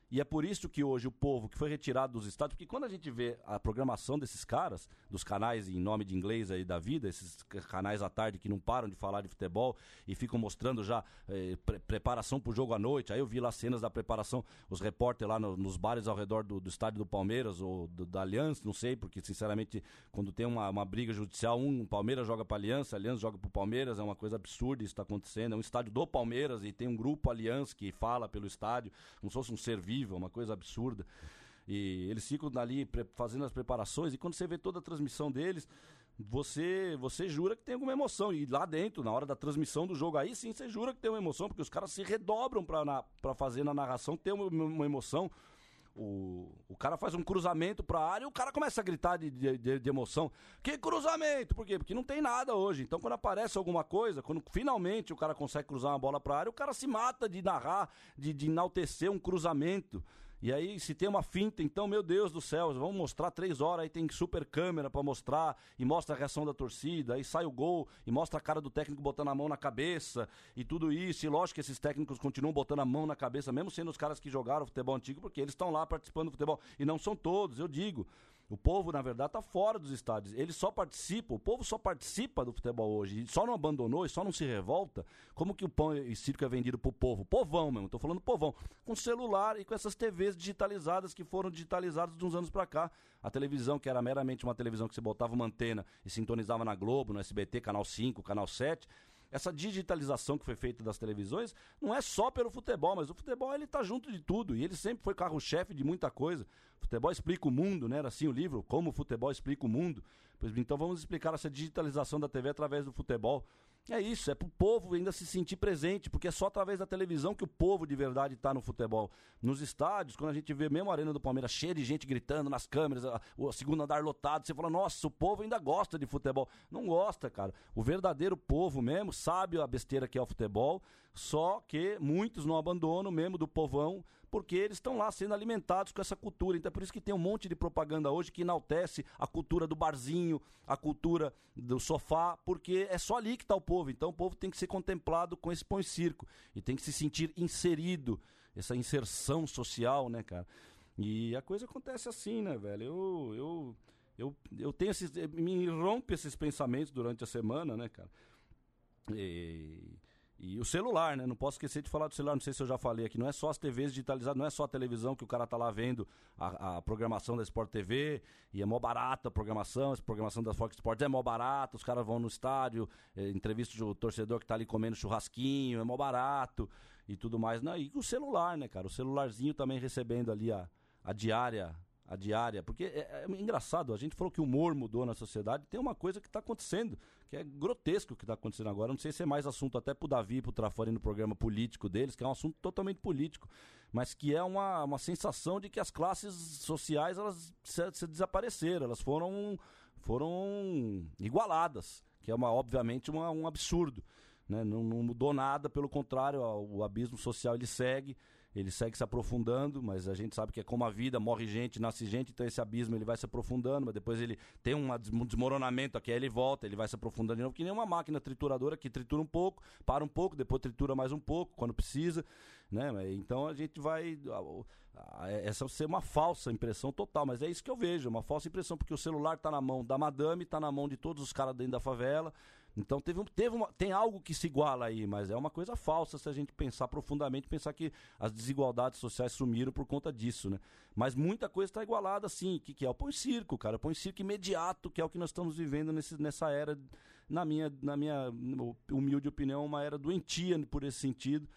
e é por isso que hoje o povo que foi retirado dos estádios, porque quando a gente vê a programação desses caras, dos canais em nome de inglês aí da vida, esses canais à tarde que não param de falar de futebol e ficam mostrando já eh, pre preparação pro jogo à noite. Aí eu vi lá cenas da preparação, os repórteres lá no, nos bares ao redor do, do, estádio do Palmeiras ou do, da Aliança, não sei, porque sinceramente quando tem uma, uma briga judicial, um Palmeiras joga pra Aliança, Aliança joga pro Palmeiras, é uma coisa absurda isso está acontecendo. É um estádio do Palmeiras e tem um grupo Aliança que fala pelo estádio, como se fosse um serviço uma coisa absurda. E eles ficam ali fazendo as preparações e quando você vê toda a transmissão deles, você você jura que tem alguma emoção. E lá dentro, na hora da transmissão do jogo, aí sim você jura que tem uma emoção, porque os caras se redobram para fazer na narração ter uma, uma emoção. O, o cara faz um cruzamento pra área e o cara começa a gritar de, de, de, emoção. Que cruzamento? Por quê? Porque não tem nada hoje. Então, quando aparece alguma coisa, quando finalmente o cara consegue cruzar uma bola pra área, o cara se mata de narrar, de, de enaltecer um cruzamento. E aí, se tem uma finta, então, meu Deus do céu, vamos mostrar três horas, aí tem super câmera para mostrar, e mostra a reação da torcida, aí sai o gol, e mostra a cara do técnico botando a mão na cabeça, e tudo isso. E lógico que esses técnicos continuam botando a mão na cabeça, mesmo sendo os caras que jogaram futebol antigo, porque eles estão lá participando do futebol. E não são todos, eu digo. O povo, na verdade, está fora dos estádios. Ele só participa, o povo só participa do futebol hoje. Só não abandonou e só não se revolta. Como que o pão e circo é vendido pro povo? Povão mesmo, tô falando povão. Com celular e com essas TVs digitalizadas que foram digitalizadas de uns anos para cá. A televisão, que era meramente uma televisão que você botava uma antena e sintonizava na Globo, no SBT, Canal 5, Canal 7 essa digitalização que foi feita das televisões não é só pelo futebol, mas o futebol ele tá junto de tudo e ele sempre foi carro-chefe de muita coisa. Futebol explica o mundo, né? Era assim o livro, Como o Futebol Explica o Mundo. Pois então vamos explicar essa digitalização da TV através do futebol. É isso, é pro povo ainda se sentir presente, porque é só através da televisão que o povo de verdade está no futebol. Nos estádios, quando a gente vê mesmo a Arena do Palmeiras cheia de gente gritando nas câmeras, o segundo andar lotado, você fala, nossa, o povo ainda gosta de futebol. Não gosta, cara. O verdadeiro povo mesmo sabe a besteira que é o futebol, só que muitos não abandonam mesmo do povão porque eles estão lá sendo alimentados com essa cultura. Então é por isso que tem um monte de propaganda hoje que enaltece a cultura do barzinho, a cultura do sofá, porque é só ali que está o povo. Então o povo tem que ser contemplado com esse põe circo e tem que se sentir inserido, essa inserção social, né, cara? E a coisa acontece assim, né, velho? Eu, eu, eu, eu tenho esses. Me rompe esses pensamentos durante a semana, né, cara? E e o celular, né? Não posso esquecer de falar do celular, não sei se eu já falei aqui. Não é só as TVs digitalizadas, não é só a televisão que o cara tá lá vendo a, a programação da Sport TV e é mó barata a programação, a programação da Fox Sports é mó barata, os caras vão no estádio, é, entrevista o torcedor que tá ali comendo churrasquinho, é mó barato e tudo mais. Não, e o celular, né, cara? O celularzinho também recebendo ali a, a diária a diária, porque é, é, engraçado, a gente falou que o humor mudou na sociedade, tem uma coisa que está acontecendo, que é grotesco o que está acontecendo agora, não sei se é mais assunto até pro Davi e pro Trafani no programa político deles, que é um assunto totalmente político, mas que é uma, uma sensação de que as classes sociais, elas se, se desapareceram, elas foram, foram igualadas, que é uma, obviamente uma, um absurdo, né? não, não mudou nada, pelo contrário, o abismo social ele segue, ele segue se aprofundando, mas a gente sabe que é como a vida, morre gente, nasce gente, então esse abismo ele vai se aprofundando, mas depois ele tem um desmoronamento aqui, aí ele volta, ele vai se aprofundando de novo, que nem uma máquina trituradora que tritura um pouco, para um pouco, depois tritura mais um pouco, quando precisa, né? Então a gente vai essa ser uma falsa impressão total, mas é isso que eu vejo, uma falsa impressão, porque o celular está na mão da madame, está na mão de todos os caras dentro da favela, então teve, teve uma, tem algo que se iguala aí, mas é uma coisa falsa se a gente pensar profundamente, pensar que as desigualdades sociais sumiram por conta disso, né? Mas muita coisa está igualada, sim. O que, que é? O põe circo, cara. O põe circo imediato, que é o que nós estamos vivendo nesse, nessa era, na minha, na minha humilde opinião, uma era doentia por esse sentido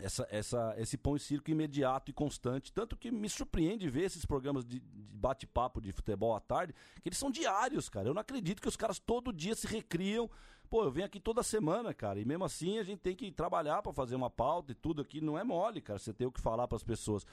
essa, essa, esse pão e circo imediato e constante. Tanto que me surpreende ver esses programas de, de bate-papo de futebol à tarde, que eles são diários, cara. Eu não acredito que os caras todo dia se recriam. Pô, eu venho aqui toda semana, cara, e mesmo assim a gente tem que trabalhar para fazer uma pauta e tudo aqui. Não é mole, cara, você tem o que falar para as pessoas.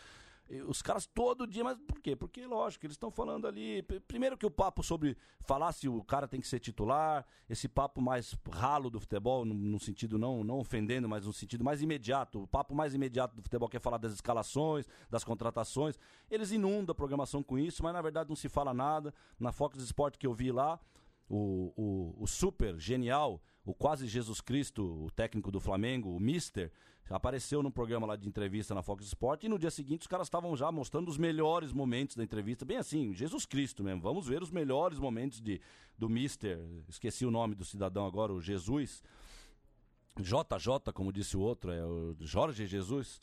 Os caras todo dia, mas por quê? Porque, lógico, eles estão falando ali. Primeiro que o papo sobre falar se o cara tem que ser titular, esse papo mais ralo do futebol, no, sentido não, não ofendendo, mas no sentido mais imediato. O papo mais imediato do futebol que é falar das escalações, das contratações. Eles inundam a programação com isso, mas na verdade não se fala nada. Na Fox Sport que eu vi lá, o, o, o super genial, o quase Jesus Cristo, o técnico do Flamengo, o Mister, apareceu no programa lá de entrevista na Fox Sport e no dia seguinte os caras estavam já mostrando os melhores momentos da entrevista, bem assim, Jesus Cristo mesmo. Vamos ver os melhores momentos de, do Mister, esqueci o nome do cidadão agora, o Jesus. JJ, como disse o outro, é o Jorge Jesus.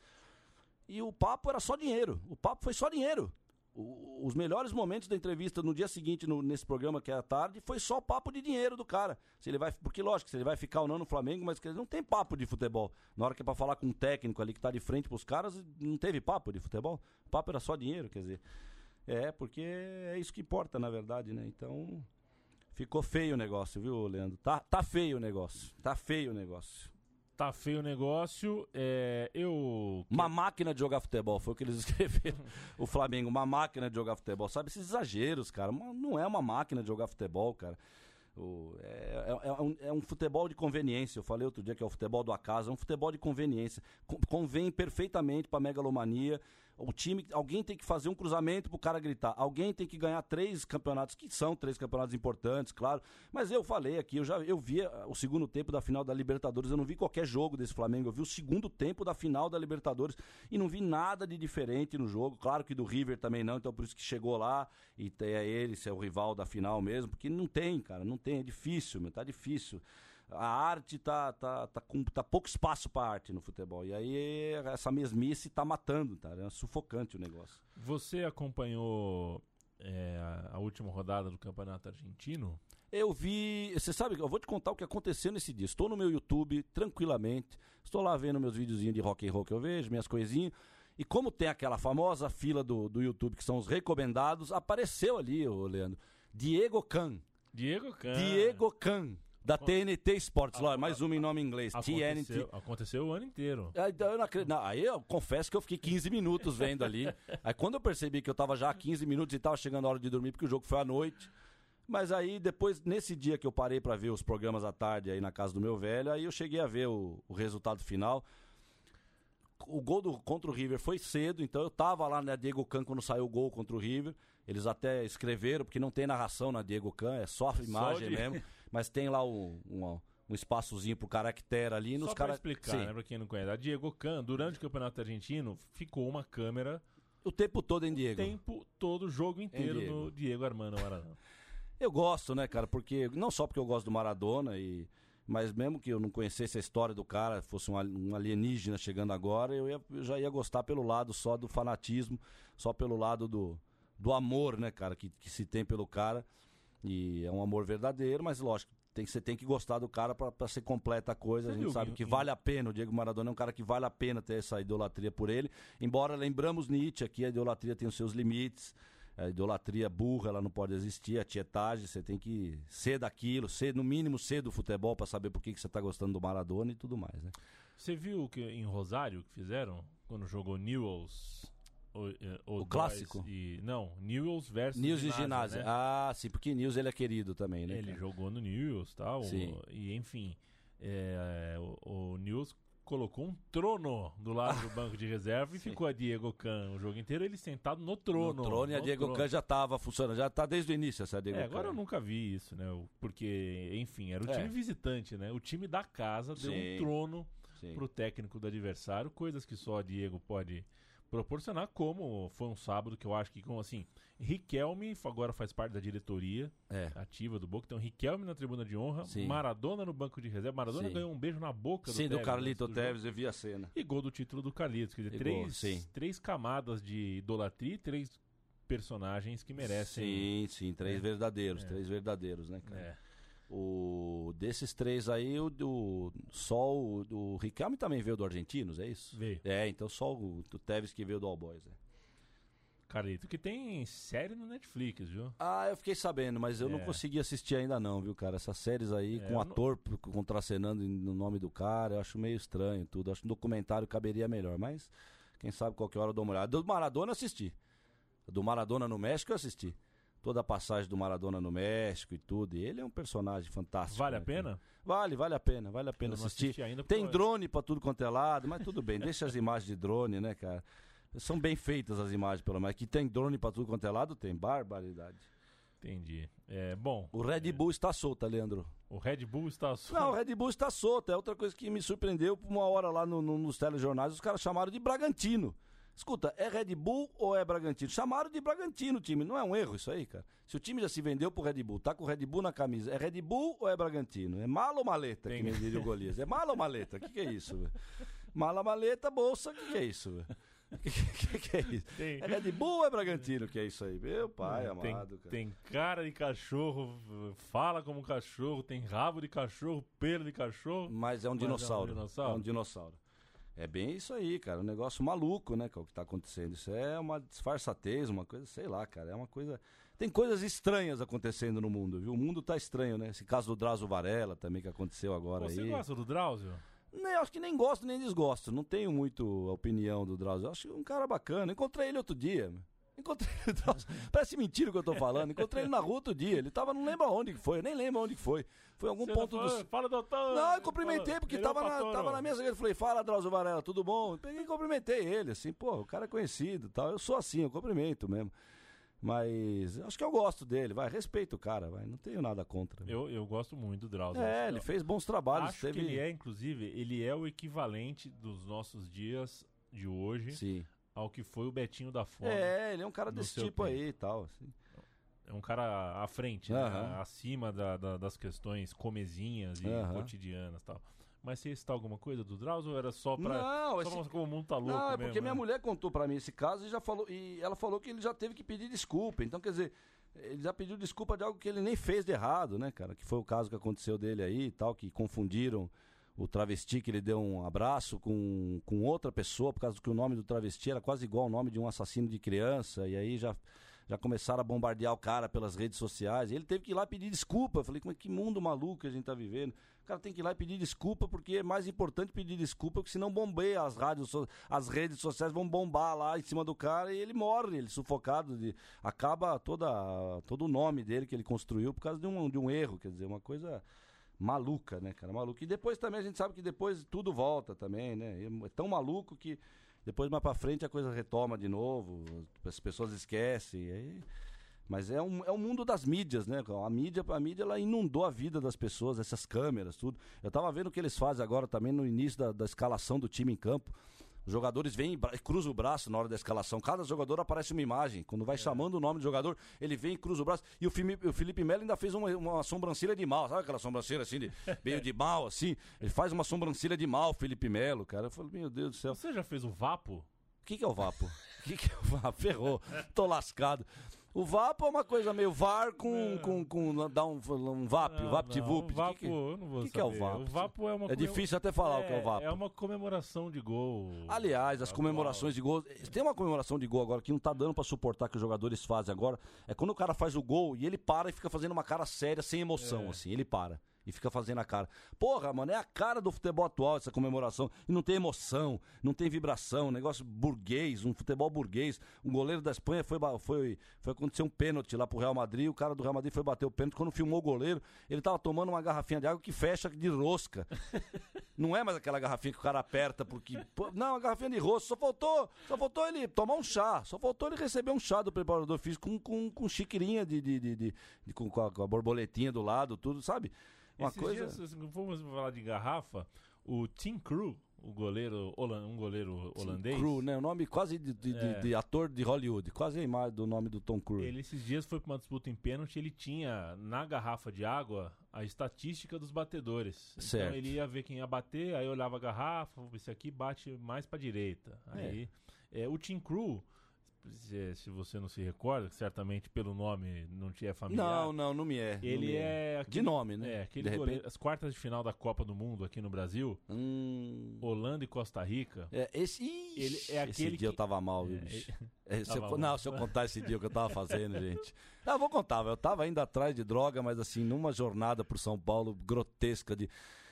E o papo era só dinheiro. O papo foi só dinheiro os melhores momentos da entrevista no dia seguinte, no, nesse programa que é à tarde, foi só papo de dinheiro do cara. Se ele vai, porque lógico, se ele vai ficar ou não no Flamengo, mas não tem papo de futebol. Na hora que é para falar com um técnico ali que tá de frente pros caras, não teve papo de futebol. O papo era só dinheiro, quer dizer. É, porque é isso que importa, na verdade, né? Então, ficou feio o negócio, viu, Leandro? Tá, tá feio o negócio. Tá feio o negócio. Tá feio o negócio. É, eu. Uma máquina de jogar futebol, foi o que eles escreveram. o Flamengo, uma máquina de jogar futebol. Sabe esses exageros, cara? Não é uma máquina de jogar futebol, cara. O, é, é, é, um, é, um, futebol de conveniência. Eu falei outro dia que é o futebol do acaso. É um futebol de conveniência. convém perfeitamente para megalomania. O time, alguém tem que fazer um cruzamento pro cara gritar. Alguém tem que ganhar três campeonatos, que são três campeonatos importantes, claro. Mas eu falei aqui, eu já eu vi o segundo tempo da final da Libertadores, eu não vi qualquer jogo desse Flamengo, eu vi o segundo tempo da final da Libertadores e não vi nada de diferente no jogo. Claro que do River também não, então por isso que chegou lá e é ele, se é o rival da final mesmo, porque não tem, cara, não tem, é difícil, meu, tá difícil a arte tá, tá, tá com tá pouco espaço para arte no futebol. E aí essa mesmice tá matando, tá? É sufocante o negócio. Você acompanhou é, a última rodada do Campeonato Argentino? Eu vi. Você sabe, eu vou te contar o que aconteceu nesse dia. Estou no meu YouTube, tranquilamente. Estou lá vendo meus videozinhos de rock and roll que eu vejo, minhas coisinhas. E como tem aquela famosa fila do, do YouTube que são os recomendados, apareceu ali, ô Leandro, Diego Can. Diego Can. Diego Can. Da TNT Sports, lá, mais uma em nome inglês. Aconteceu, TNT. Aconteceu o ano inteiro. Aí eu, não não, aí eu confesso que eu fiquei 15 minutos vendo ali. Aí quando eu percebi que eu tava já há 15 minutos e tava chegando a hora de dormir, porque o jogo foi à noite. Mas aí depois, nesse dia que eu parei para ver os programas à tarde aí na casa do meu velho, aí eu cheguei a ver o, o resultado final. O gol do, contra o River foi cedo, então eu tava lá na né, Diego Can quando saiu o gol contra o River. Eles até escreveram, porque não tem narração na Diego Can, é só a imagem só de... mesmo. mas tem lá um, um, um espaçozinho pro caractere ali. Nos Só cara... pra explicar, Sim. né, pra quem não conhece. A Diego Can, durante o Campeonato Argentino, ficou uma câmera... O tempo todo em Diego. O tempo todo, o jogo inteiro Diego. no Diego Armando Maradona. eu gosto, né, cara, porque... Não só porque eu gosto do Maradona e... Mas mesmo que eu não conhecesse a história do cara, fosse um alienígena chegando agora, eu, ia, eu já ia gostar pelo lado só do fanatismo, só pelo lado do, do amor, né, cara, que, que se tem pelo cara. E é um amor verdadeiro, mas lógico, tem, você tem que gostar do cara para ser completa a coisa. Você a gente sabe que vale a pena. O Diego Maradona é um cara que vale a pena ter essa idolatria por ele. Embora lembramos Nietzsche aqui, a idolatria tem os seus limites. A idolatria burra, ela não pode existir. A tietagem, você tem que ser daquilo, ser no mínimo ser do futebol para saber por que, que você está gostando do Maradona e tudo mais, né? Você viu que em Rosário que fizeram quando jogou Newells o, é, o, o clássico? E, não, Newells versus News e ginásio. Né? Ah, sim, porque News ele é querido também, né? Ele cara? jogou no News tal, sim. e enfim, é, o, o News colocou um trono do lado do banco de reserva e ficou a Diego Can o jogo inteiro, ele sentado no trono. No trono e a Diego Can já estava funcionando, já está desde o início essa Diego é, Agora eu nunca vi isso, né? Porque, enfim, era o time é. visitante, né? O time da casa deu Sim. um trono Sim. pro técnico do adversário, coisas que só a Diego pode proporcionar, como foi um sábado que eu acho que, como assim, Riquelme agora faz parte da diretoria é. ativa do Boca, então Riquelme na tribuna de honra, Sim. Maradona no banco de reserva, Maradona Sim. ganhou um beijo na boca do, Sim, do Carlito Teves, eu vi a cena. E gol do título do Carlitos, quer dizer, três, três camadas de idolatria e três personagens que merecem. Sim, sim, três é. verdadeiros, é. três verdadeiros, né, cara? É. O, desses três aí, o, do só o do Riquelme também veio do Argentinos, é isso? Veio. É, então só o, o Tevez que veio do All Boys. É. Carlito, que tem série no Netflix, viu? Ah, eu fiquei sabendo, mas eu é. não consegui assistir ainda não, viu, cara? Essas séries aí, é, com ator não... contracenando no nome do cara, eu acho meio estranho tudo. Acho que um documentário caberia melhor, mas quem sabe qualquer hora eu dou uma olhada. Do Maradona assisti. Do Maradona no México eu assisti toda a passagem do Maradona no México e tudo. E ele é um personagem fantástico. Vale né, a pena? Vale, vale a pena, vale a pena assistir. Ainda, Tem drone para tudo quanto é lado, mas tudo bem, deixa as imagens de drone, né, cara? São bem feitas as imagens, pelo menos. Que tem drone para tudo quanto é lado, tem barbaridade. Entendi. É, bom. O Red é... Bull está solto, Leandro. O Red Bull está solto? Não, o Red Bull está solto. É outra coisa que me surpreendeu. Uma hora lá no, no, nos telejornais, os caras chamaram de Bragantino. Escuta, é Red Bull ou é Bragantino? Chamaram de Bragantino o time, não é um erro isso aí, cara? Se o time já se vendeu pro Red Bull, tá com o Red Bull na camisa, é Red Bull ou é Bragantino? É mala ou maleta, Tem. que me diria o Golias? É mala ou maleta? O que, que é isso? Mala, maleta, bolsa, o que, que é isso? O que, que, que, é isso? Tem... É Red Bull ou é Bragantino que é isso aí? Meu pai tem, amado, cara. Tem cara de cachorro, fala como cachorro, tem rabo de cachorro, pelo de cachorro. Mas é um dinossauro. É um dinossauro. É um dinossauro. É bem isso aí, cara. Um negócio maluco, né? Que é o que tá acontecendo. Isso é uma disfarçatez, uma coisa, sei lá, cara. É uma coisa. Tem coisas estranhas acontecendo no mundo, viu? O mundo tá estranho, né? Esse caso do Drauzio Varela também que aconteceu agora Você aí. Você gosta do Drauzio? Não, eu acho que nem gosto nem desgosto. Não tenho muito opinião do Drauzio. Eu acho um cara bacana. Encontrei ele outro dia. Encontrei o Drauzio. Parece mentira o que eu tô falando. Encontrei ele na rua outro dia. Ele tava, não lembro aonde que foi, eu nem lembro onde que foi. Foi em algum Você ponto do. Fala, doutor. Não, eu cumprimentei Fala, porque ele tava na, tava na mesa. Eu falei, fala, Drauzio Varela, tudo bom? Peguei e cumprimentei ele, assim, pô, o cara é conhecido tal. Eu sou assim, eu cumprimento mesmo. Mas acho que eu gosto dele, vai, respeito o cara, vai, não tenho nada contra. Eu, eu gosto muito do Drauzio. é, ele fez bons trabalhos. Acho teve... que ele é, inclusive, ele é o equivalente dos nossos dias de hoje Sim. Ao que foi o Betinho da Fome. É, ele é um cara desse tipo tempo. aí e tal. assim. É um cara à frente, né? Aham. acima da- da- das questões comezinhas e Aham. cotidianas e tal. Mas você citar alguma coisa do Drauzio ou era só pra. Não, só esse- como o mundo tá louco Não, é mesmo, porque minha né? mulher contou pra mim esse caso e já falou e ela falou que ele já teve que pedir desculpa. Então, quer dizer, ele já pediu desculpa de algo que ele nem fez de errado, né, cara? Que foi o caso que aconteceu dele aí e tal, que confundiram o travesti que ele deu um abraço com, com outra pessoa, por causa que o nome do travesti era quase igual ao nome de um assassino de criança, e aí já já começaram a bombardear o cara pelas redes sociais. Ele teve que ir lá pedir desculpa. Eu falei, como é que mundo maluco que a gente tá vivendo? O cara tem que ir lá e pedir desculpa, porque é mais importante pedir desculpa, porque senão bombeia as rádios, as redes sociais vão bombar lá em cima do cara e ele morre, ele sufocado. De, acaba toda, todo o nome dele que ele construiu por causa de um, de um erro, quer dizer, uma coisa maluca, né, cara? Maluca. E depois também a gente sabe que depois tudo volta também, né? É tão maluco que depois mais pra frente a coisa retoma de novo, as pessoas esquecem. aí- Mas é um, é um mundo das mídias, né? A mídia, a mídia ela inundou a vida das pessoas, essas câmeras, tudo. Eu tava vendo o que eles fazem agora também no início da, da escalação do time em campo. Os jogadores vêm e cruzam o braço na hora da escalação. Cada jogador aparece uma imagem. Quando vai chamando o nome do jogador, ele vem e cruza o braço. E o Felipe, o Felipe Melo ainda fez uma, uma sobrancelha de mal. Sabe aquela sobrancelha assim, de, meio de mal, assim? Ele faz uma sobrancelha de mal, Felipe Melo, cara. Eu falei, meu Deus do céu. Você já fez o Vapo? O que, que é o Vapo? O que, que é o Vapo? Ferrou. Tô lascado. O Vapo é uma coisa meio VAR com. com, com dá um, um VAP, Não, VaptVup. o Vapo, Que que- eu não vou que que é o saber. Vapo? O Vapo é uma É difícil até falar o que é o Vapo. É uma comemoração de gol. Aliás, as comemorações de gol. Tem uma comemoração de gol agora que não tá dando pra suportar que os jogadores fazem agora. É quando o cara faz o gol e ele para e fica fazendo uma cara séria, sem emoção, É. assim. Ele para. E fica fazendo a cara. Porra, mano, é a cara do futebol atual essa comemoração. E não tem emoção, não tem vibração, negócio burguês, um futebol burguês. Um goleiro da Espanha foi, foi, foi acontecer um pênalti lá pro Real Madrid. O cara do Real Madrid foi bater o pênalti. Quando filmou o goleiro, ele tava tomando uma garrafinha de água que fecha de rosca. Não é mais aquela garrafinha que o cara aperta porque. Não, a garrafinha de rosto. Só faltou, só faltou ele tomar um chá. Só faltou ele receber um chá do preparador físico com, com, com chiquirinha de. de, de, de- de- com, com a, com a borboletinha do lado, tudo, sabe? Uma Esses coisa. dias, assim, vamos falar de garrafa, o Tim Crew, o goleiro, um goleiro holandês, Cru, né? O nome quase de, de, É. de ator de Hollywood. Quase a imagem do nome do Tom Cruise. ele esses dias foi para uma disputa em pênalti, ele tinha na garrafa de água a estatística dos batedores. Certo. Então ele ia ver quem ia bater, aí olhava a garrafa, esse aqui bate mais para direita. Aí é, o Tim Crew, se, se você não se recorda, certamente pelo nome não te é familiar. Não, não, não me é. Ele me é De aquele, nome, né? é, aquele de goleiro, as quartas de final da Copa do Mundo aqui no Brasil, Hum, Holanda e Costa Rica. é, esse, Ele é esse aquele dia eu que- tava mal, viu, É, bicho? É, se eu não, se eu contar esse dia que eu tava fazendo, gente. Eu vou contar. Eu tava indo atrás de droga, mas assim, numa jornada por São Paulo grotesca de.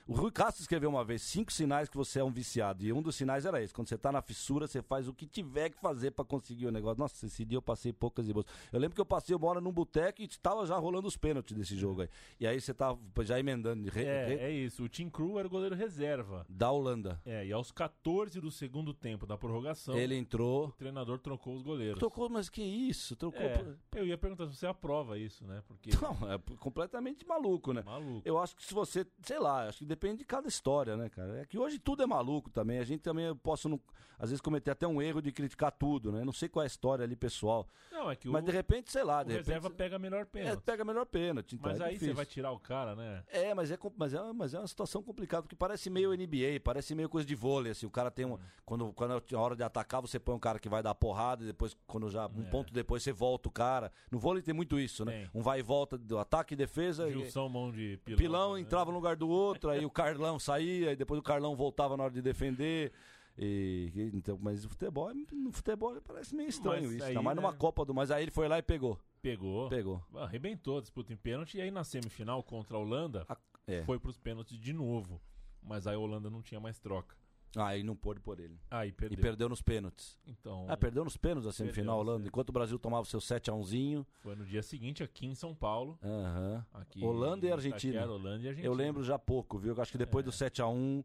O Rui Castro escreveu uma vez cinco sinais que você é um viciado. E um dos sinais era esse. Quando você tá na fissura, você faz o que tiver que fazer pra conseguir o negócio. Nossa, esse dia eu passei poucas e boas. Eu lembro que eu passei uma hora num boteco e tava já rolando os pênaltis desse jogo aí. E aí você tava já emendando de re- É, re- é isso. O Tim Crew era o goleiro reserva. da Holanda. É, e aos 14 do segundo tempo da prorrogação, Ele o entrou. treinador trocou os goleiros. Trocou, mas que isso? Trocou. É, eu ia perguntar se você aprova isso, né? Porque. Não, é completamente maluco, né? Maluco. Eu acho que se você, sei lá, acho que depende de cada história, né, cara? É que hoje tudo é maluco também. A gente também eu posso, não- às vezes, cometer até um erro de criticar tudo, né? Não sei qual é a história ali pessoal. Não, é que mas o, de repente, sei lá, o de repente. reserva pega melhor é, pênalti. pega melhor pênalti. Então Mas é aí você vai tirar o cara, né? É, mas é, mas, é, mas é uma situação complicada, porque parece meio NBA, parece meio coisa de vôlei, assim, o cara tem um... Quando, quando é a hora de atacar, você põe um cara que vai dar porrada, e depois, quando já, um É. ponto depois, você volta o cara. No vôlei tem muito isso, né? Tem. Um vai e volta do ataque e defesa. e- Gilson, mão de pilão. Pilão né? entrava no lugar do outro, aí o Carlão saía, e depois o Carlão voltava na hora de defender. E, então, mas o futebol, é- no futebol parece meio estranho Mas isso. aí, Ainda mais numa né? Copa do. Mas aí ele foi lá e pegou. Pegou. Pegou. Arrebentou a disputa em pênalti. E aí na semifinal contra a Holanda, A- é. foi pros pênaltis de novo. Mas aí a Holanda não tinha mais troca. Ah, e não pôde por ele. Aí E perdeu. perdeu nos pênaltis. Então, Ah, perdeu nos pênaltis a semifinal, Perdeu, Holanda. Enquanto o Brasil tomava o seu 7x1zinho. foi no dia seguinte aqui em São Paulo. Aham. Aqui Holanda e Argentina. Itaquera, Holanda e Argentina. Eu lembro já pouco, viu? Eu acho que depois do 7x1,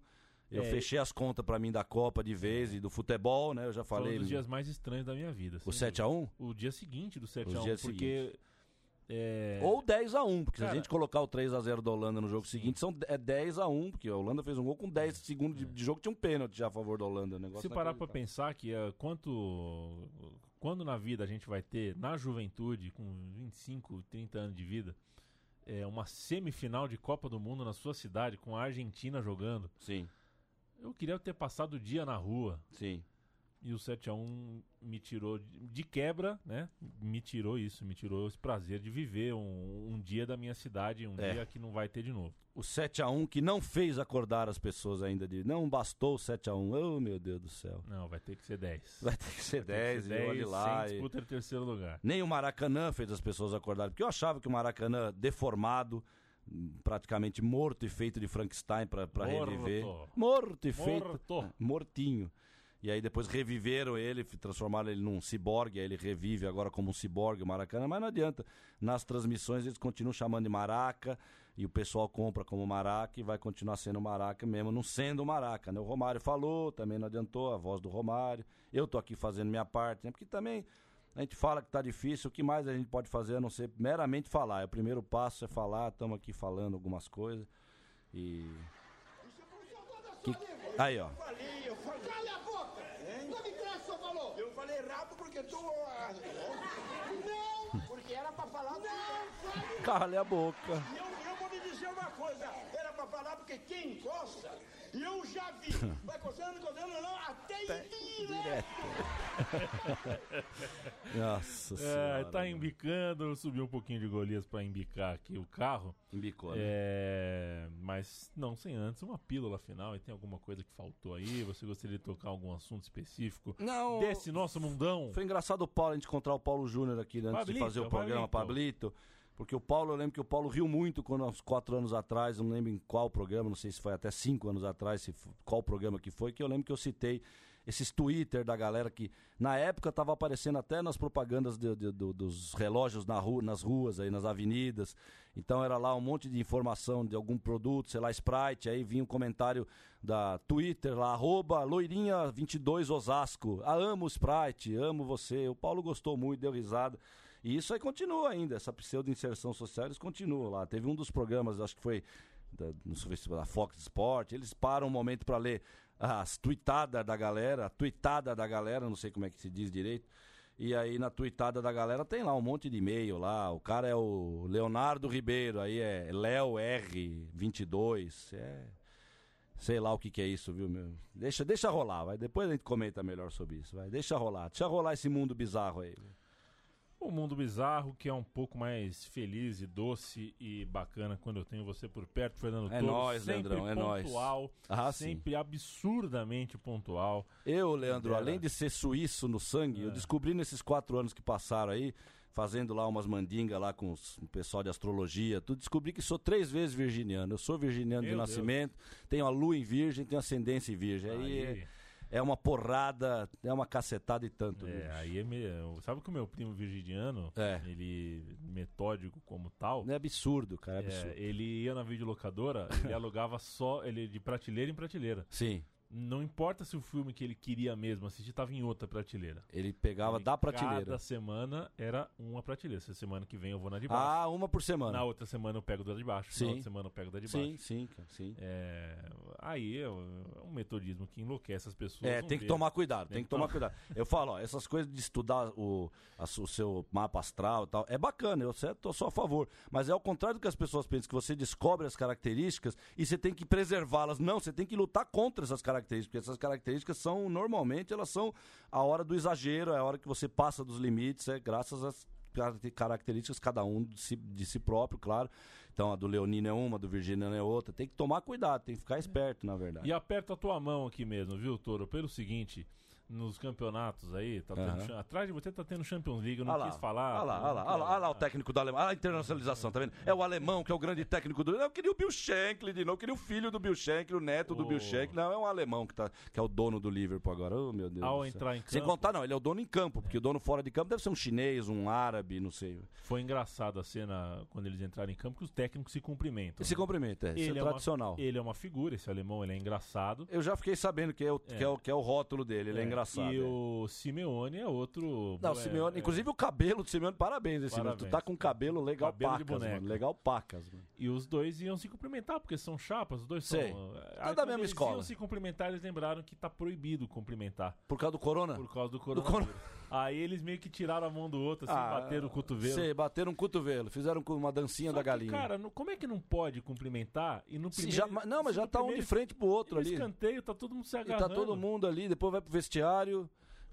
eu É. fechei as contas pra mim da Copa de vez e do futebol, né? Eu já Foi falei. um dos dias mais estranhos da minha vida. O sem 7x1? dúvida. O dia seguinte do Os 7x1. dias Porque. É, Ou 10x1, porque se Cara- a gente colocar o 3x0 da Holanda no jogo seguinte, são, é 10x1, porque a Holanda fez um gol com 10 segundos de, de jogo, tinha um pênalti já a favor da Holanda. negócio Se parar pra pensar que é, quanto. Quando na vida a gente vai ter, na juventude, com 25, 30 anos de vida, é, uma semifinal de Copa do Mundo na sua cidade, com a Argentina jogando. Sim, Eu queria ter passado o dia na rua. sim. E o 7x1 me tirou de, quebra, né? Me tirou isso, me tirou esse prazer de viver um, um dia da minha cidade, um É. dia que não vai ter de novo. O 7x1 que não fez acordar as pessoas ainda de. Não bastou o 7x1. Oh, meu Deus do céu. Não, vai ter que ser 10. Vai ter que ser Vai ter 10 que e ser olhe lá. sem e- disputa de terceiro lugar. Nem o Maracanã fez as pessoas acordarem, porque eu achava que o Maracanã, deformado, praticamente morto e feito de Frankenstein Morto. reviver. Morto e feito. Morto. Mortinho. E aí depois reviveram ele, transformaram ele num ciborgue, aí ele revive agora como um ciborgue, o Maracanã, mas não adianta. Nas transmissões eles continuam chamando de Maraca, e o pessoal compra como Maraca e vai continuar sendo Maraca mesmo, não sendo Maraca, né? O Romário falou, também não adiantou, a voz do Romário. Eu tô aqui fazendo minha parte, né? Porque também a gente fala que tá difícil, o que mais a gente pode fazer a não ser meramente falar. O primeiro passo é falar, estamos aqui falando algumas coisas. E. Que- Aí, ó. falei, eu falei. Cala a boca! Não me cresce, seu valor! Eu falei rápido porque tu. Não! Porque era pra falar. Não! Cala a boca. Eu, eu vou lhe dizer uma coisa: era pra falar porque quem encosta, eu já vi. Vai coçando, coçando, não, até enfim, né? Direto. Nossa É, senhora. tá embicando, eu subi um pouquinho de Golias pra embicar aqui o carro. Embicou, né? É, mas não sem antes uma pílula final. E tem alguma coisa que faltou aí? Você gostaria de tocar algum assunto específico Não. desse nosso mundão? Foi engraçado o Paulo, a gente encontrar o Paulo Júnior aqui né, antes de Pablito, fazer o programa, Pablito. Pablito. Porque o Paulo, eu lembro que o Paulo riu muito quando, uns quatro anos atrás, não lembro em qual programa, não sei se foi até cinco anos atrás, se qual programa que foi, que eu lembro que eu citei esses Twitter da galera que na época tava aparecendo até nas propagandas de- de- do- dos relógios na rua, nas ruas, aí nas avenidas. Então era lá um monte de informação de algum produto, sei lá, Sprite, aí vinha um comentário da Twitter lá, arroba loirinha22 Osasco. Ah, amo Sprite, amo você. O Paulo gostou muito, deu risada. E isso aí continua ainda, essa pseudo-inserção social, eles continuam lá. Teve um dos programas, acho que foi da, não se da Fox Sport, eles param um momento para ler as tweetadas da galera, a tweetada da galera, não sei como é que se diz direito. E aí na tweetada da galera tem lá um monte de e-mail lá. O cara é o Leonardo Ribeiro, aí é Léo R22. É. Sei lá o que, que é isso, viu, meu? Deixa, deixa rolar, vai. Depois a gente comenta melhor sobre isso, vai. Deixa rolar. Deixa rolar esse mundo bizarro aí. O mundo bizarro, que é um pouco mais feliz e doce e bacana quando eu tenho você por perto, Fernando É nóis, sempre Leandrão, é nóis. pontual, Ah, sim. sempre absurdamente pontual. Eu, Leandro, Dera. além de ser suíço no sangue, É. eu descobri nesses quatro anos que passaram aí, fazendo lá umas mandingas lá com o pessoal de astrologia, tudo, descobri que sou três vezes virginiano. Eu sou virginiano de Meu Deus. nascimento, tenho a lua em virgem, tenho ascendência em virgem. Aí, Aí, é, uma porrada, é uma cacetada e tanto. é, bicho. aí é meio... Sabe que o meu primo virginiano, É. ele metódico como tal, É absurdo, cara, é é, absurdo. ele ia na videolocadora, ele alugava só ele de prateleira em prateleira. Sim, Não importa se o filme que ele queria mesmo assistir estava em outra prateleira. ele pegava Ele, da prateleira. Cada semana era uma prateleira. Essa semana que vem eu vou na de baixo. Ah, uma por semana. Na outra semana eu pego da de baixo. Sim. Na outra semana eu pego da de sim, baixo. sim, cara, sim. É, aí é um metodismo que enloquece as pessoas. É, tem que vê. tomar cuidado, tem, Tem que tomar cuidado. Eu falo, ó, essas coisas de estudar o, a o seu mapa astral e tal, é bacana, eu tô só a favor. Mas é ao contrário do que as pessoas pensam, que você descobre as características e você tem que preservá-las. Não, você tem que lutar contra essas características, porque essas características são, normalmente, elas são a hora do exagero, é a hora que você passa dos limites, é graças às car- características cada um de si, de si próprio, claro. Então a do Leonino é uma, a do Virginiano é outra. Tem que tomar cuidado, tem que ficar esperto, na verdade. E aperta a tua mão aqui mesmo, viu, Toro? Pelo seguinte, nos campeonatos aí, tá tendo atrás de você tá tendo Champions League, eu não Olha lá, quis falar. Olha lá, olha lá, olha lá, olha lá o técnico do alemão. Olha a internacionalização, tá vendo? É o alemão que é o grande técnico do. Eu queria o Bill Shankly de novo, eu queria o filho do Bill Shankly, o neto do Oh. Bill Shankly. Não, é um alemão que, tá, que é o dono do Liverpool agora. Oh, meu Deus. Ao entrar em Sem campo- contar, não, ele é o dono em campo, porque o dono fora de campo deve ser um chinês, um árabe, não sei. Foi engraçado a cena quando eles entraram em campo que os técnicos se cumprimentam. Se né? cumprimenta, é, isso é é tradicional. Uma, ele é uma figura, esse alemão, ele é engraçado. Eu já fiquei sabendo que é o, É. Que é o, que é o rótulo dele, ele é, engraçado. E é. o Simeone é outro. Não, é, Simeone, é, inclusive o cabelo do Simeone, parabéns, esse Simeone. Tu Parabéns. tá com cabelo legal Cabelo pacas, mano. Legal pacas, mano. E os dois iam se cumprimentar, porque são chapas, os dois Sei. são. Aí, da mesma eles escola. iam se cumprimentar, eles lembraram que tá proibido cumprimentar. Por causa do corona? Por causa do coro- coronavírus. Aí eles meio que tiraram a mão do outro, assim, Ah, bateram o cotovelo. Sei, bateram um cotovelo, fizeram uma dancinha Só da que, galinha. cara, no- como é que não pode cumprimentar e no primeiro... já- não, mas já tá um primeiro de frente pro outro no ali. escanteio, tá todo mundo se E agarrando. tá todo mundo ali, depois vai pro vestiário.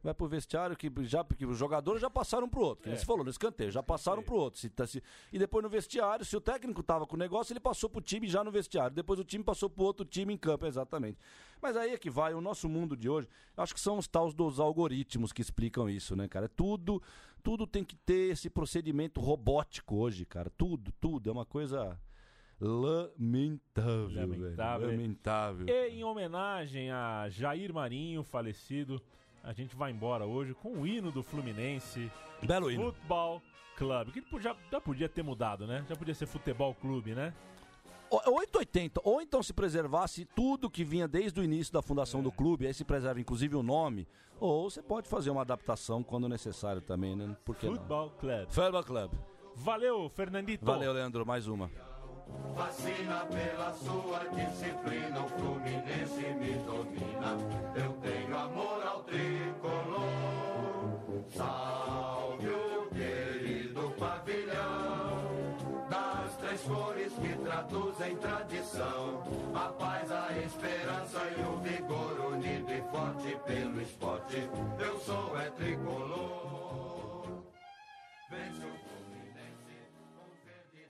Vai pro vestiário que já porque os jogadores já passaram pro outro, que É. você falou, no escanteio, já passaram pro outro. Se tá- se- e depois no vestiário, se o técnico tava com o negócio, ele passou pro time já no vestiário. Depois o time passou pro outro time em campo, exatamente. Mas aí é que vai, o nosso mundo de hoje, acho que são os tais dos algoritmos que explicam isso, né, cara? É Tudo, tudo tem que ter esse procedimento robótico hoje, cara. Tudo, tudo. É uma coisa lamentável. velho. Lamentável. Lamentável. E em homenagem a Jair Marinho, falecido, a gente vai embora hoje com o hino do Fluminense, Belo hino. Futebol Clube, que já, já podia ter mudado, né? Já podia ser Futebol Clube, né? O- 880, ou então se preservasse tudo que vinha desde o início da fundação do clube, aí se preserva inclusive o nome, ou você pode fazer uma adaptação quando necessário também, né? Por que não? Futebol Clube. Futebol Club. Valeu, Fernandito. Valeu, Leandro, mais uma. Fascina pela sua disciplina, o Fluminense me domina. Eu tenho amor ao tricolor. Salve o querido pavilhão das três cores que traduzem tradição. A paz, a esperança e o vigor unido e forte pelo esporte. Eu sou é tricolor. Vence o Fluminense.